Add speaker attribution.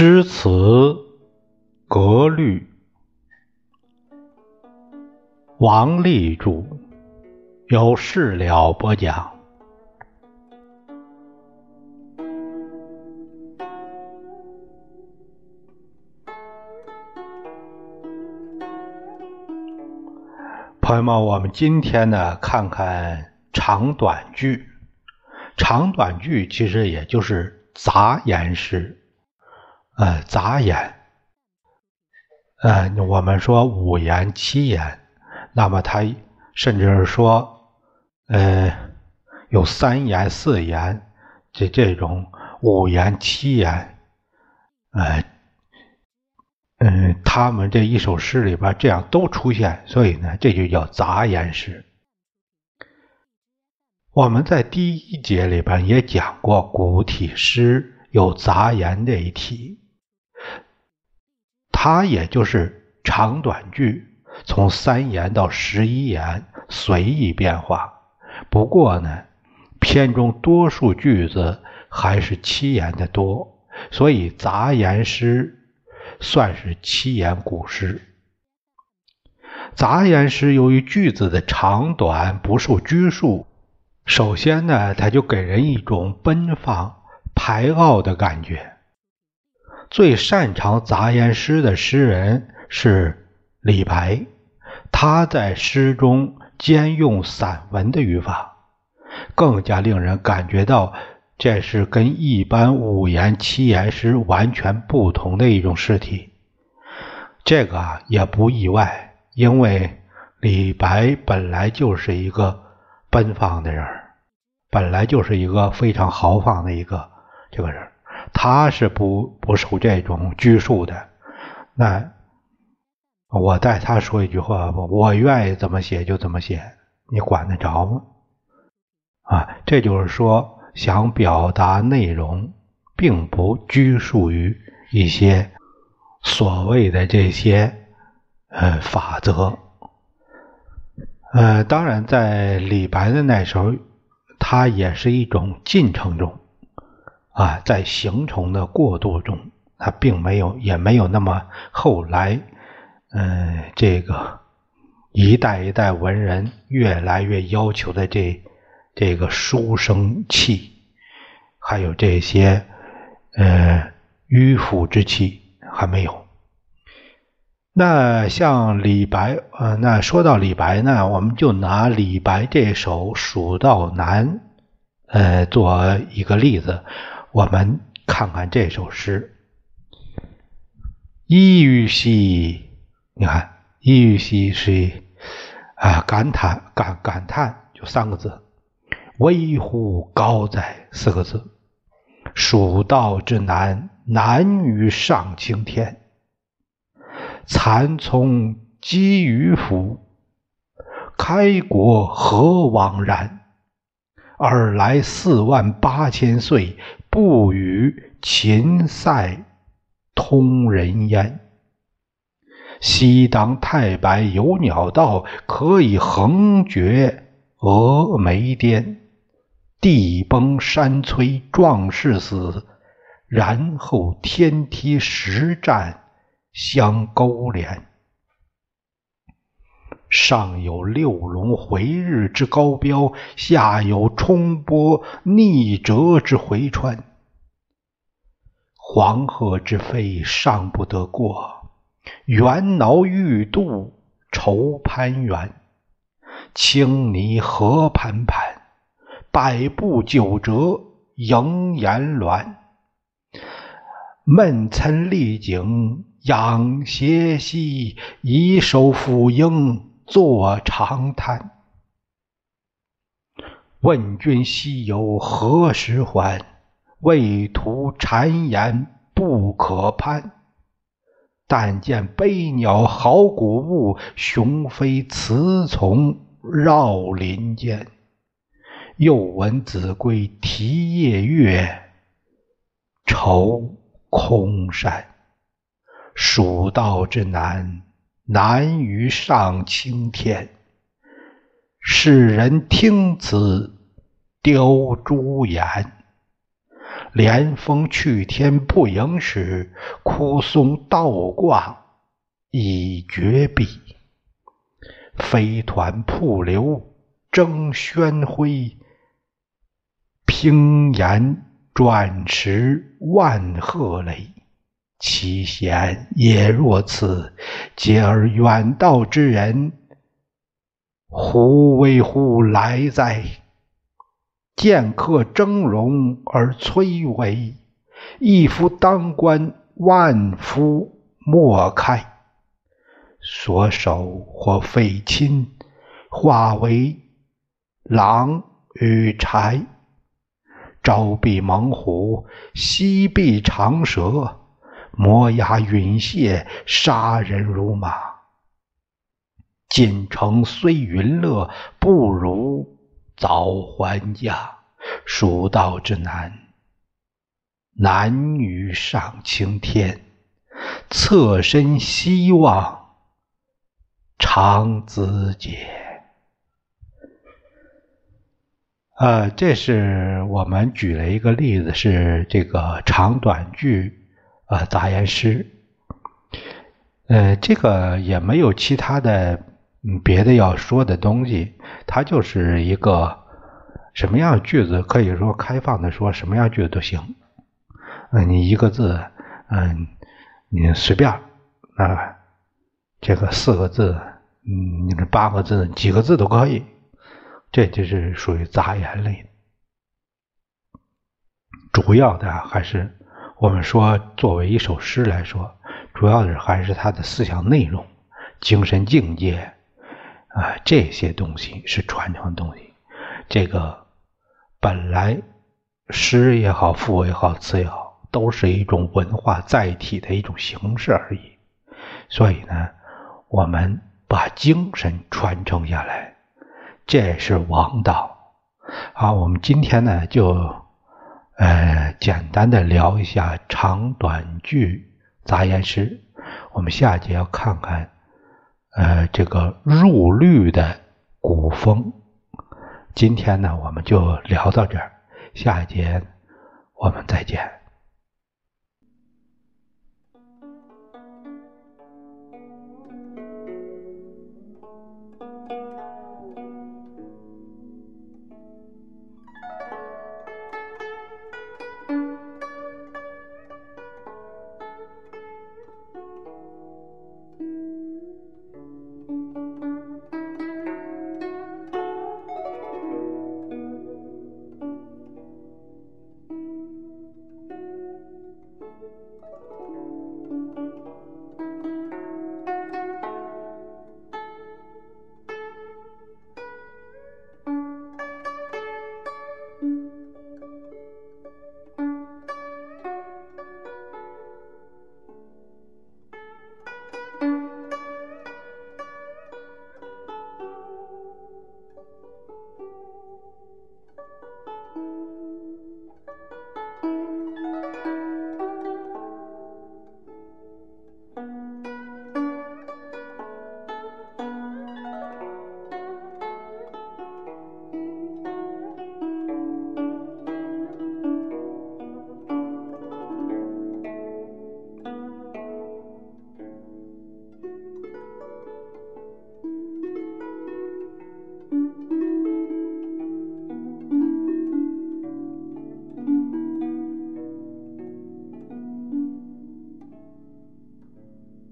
Speaker 1: 诗词格律，王立著，有事了播讲。朋友们，我们今天呢，看看长短句。长短句其实也就是杂言诗。呃，杂言，呃，我们说五言、七言，那么它甚至是说，呃，有三言、四言，这这种五言、七言，呃，嗯，他们这一首诗里边这样都出现，所以呢，这就叫杂言诗。我们在第一节里边也讲过，古体诗有杂言这一题。它也就是长短句，从三言到十一言随意变化。不过呢，篇中多数句子还是七言的多，所以杂言诗算是七言古诗。杂言诗由于句子的长短不受拘束，首先呢，它就给人一种奔放、排傲的感觉。最擅长杂言诗的诗人是李白，他在诗中兼用散文的语法，更加令人感觉到这是跟一般五言七言诗完全不同的一种诗体。这个也不意外，因为李白本来就是一个奔放的人，本来就是一个非常豪放的一个这个人。他是不不受这种拘束的，那我代他说一句话吧，我愿意怎么写就怎么写，你管得着吗？啊，这就是说，想表达内容，并不拘束于一些所谓的这些呃法则。呃，当然，在李白的那时候，他也是一种进程中。啊，在形成的过渡中，它并没有，也没有那么后来，嗯，这个一代一代文人越来越要求的这这个书生气，还有这些呃迂腐之气还没有。那像李白，呃，那说到李白呢，我们就拿李白这首《蜀道难》呃做一个例子。我们看看这首诗，“一于兮”，你看，“一于兮”是啊，感叹、感感叹，就三个字，“危乎高哉”四个字，“蜀道之难，难于上青天。蚕丛积于府，开国何枉然？尔来四万八千岁。”不与秦塞通人烟。西当太白有鸟道，可以横绝峨眉巅。地崩山摧壮士死，然后天梯石栈相勾连。上有六龙回日之高标，下有冲波逆折之回川。黄河之飞尚不得过，猿猱欲度愁攀援。青泥何盘盘，百步九折萦岩峦。闷岑丽景仰斜溪，以手抚膺坐长叹。问君西游何时还？畏途谗言不可攀，但见悲鸟好古物，雄飞雌从绕林间。又闻子规啼夜月，愁空山。蜀道之难，难于上青天。世人听此，凋朱颜。连峰去天不应时，枯松倒挂已绝壁。飞团瀑流争喧辉，平岩转石万壑雷。其险也若此，嗟而远道之人，胡为乎来哉？剑客峥嵘而崔嵬，一夫当关，万夫莫开。所守或废亲，化为狼与豺；朝避猛虎，夕避长蛇，摩崖云蟹，杀人如麻。锦城虽云乐，不如。早还家，蜀道之难。男女上青天，侧身西望，长子节。呃，这是我们举了一个例子，是这个长短句呃杂言诗。呃，这个也没有其他的。嗯，别的要说的东西，它就是一个什么样句子，可以说开放的说，什么样句子都行。嗯，你一个字，嗯，你随便啊，这个四个字，嗯，你这八个字，几个字都可以，这就是属于杂言类。主要的还是我们说，作为一首诗来说，主要的还是它的思想内容、精神境界。啊，这些东西是传承的东西。这个本来诗也好，赋也好，词也好，都是一种文化载体的一种形式而已。所以呢，我们把精神传承下来，这是王道。好，我们今天呢，就呃简单的聊一下长短句杂言诗。我们下节要看看。呃，这个入律的古风，今天呢，我们就聊到这儿，下一节我们再见。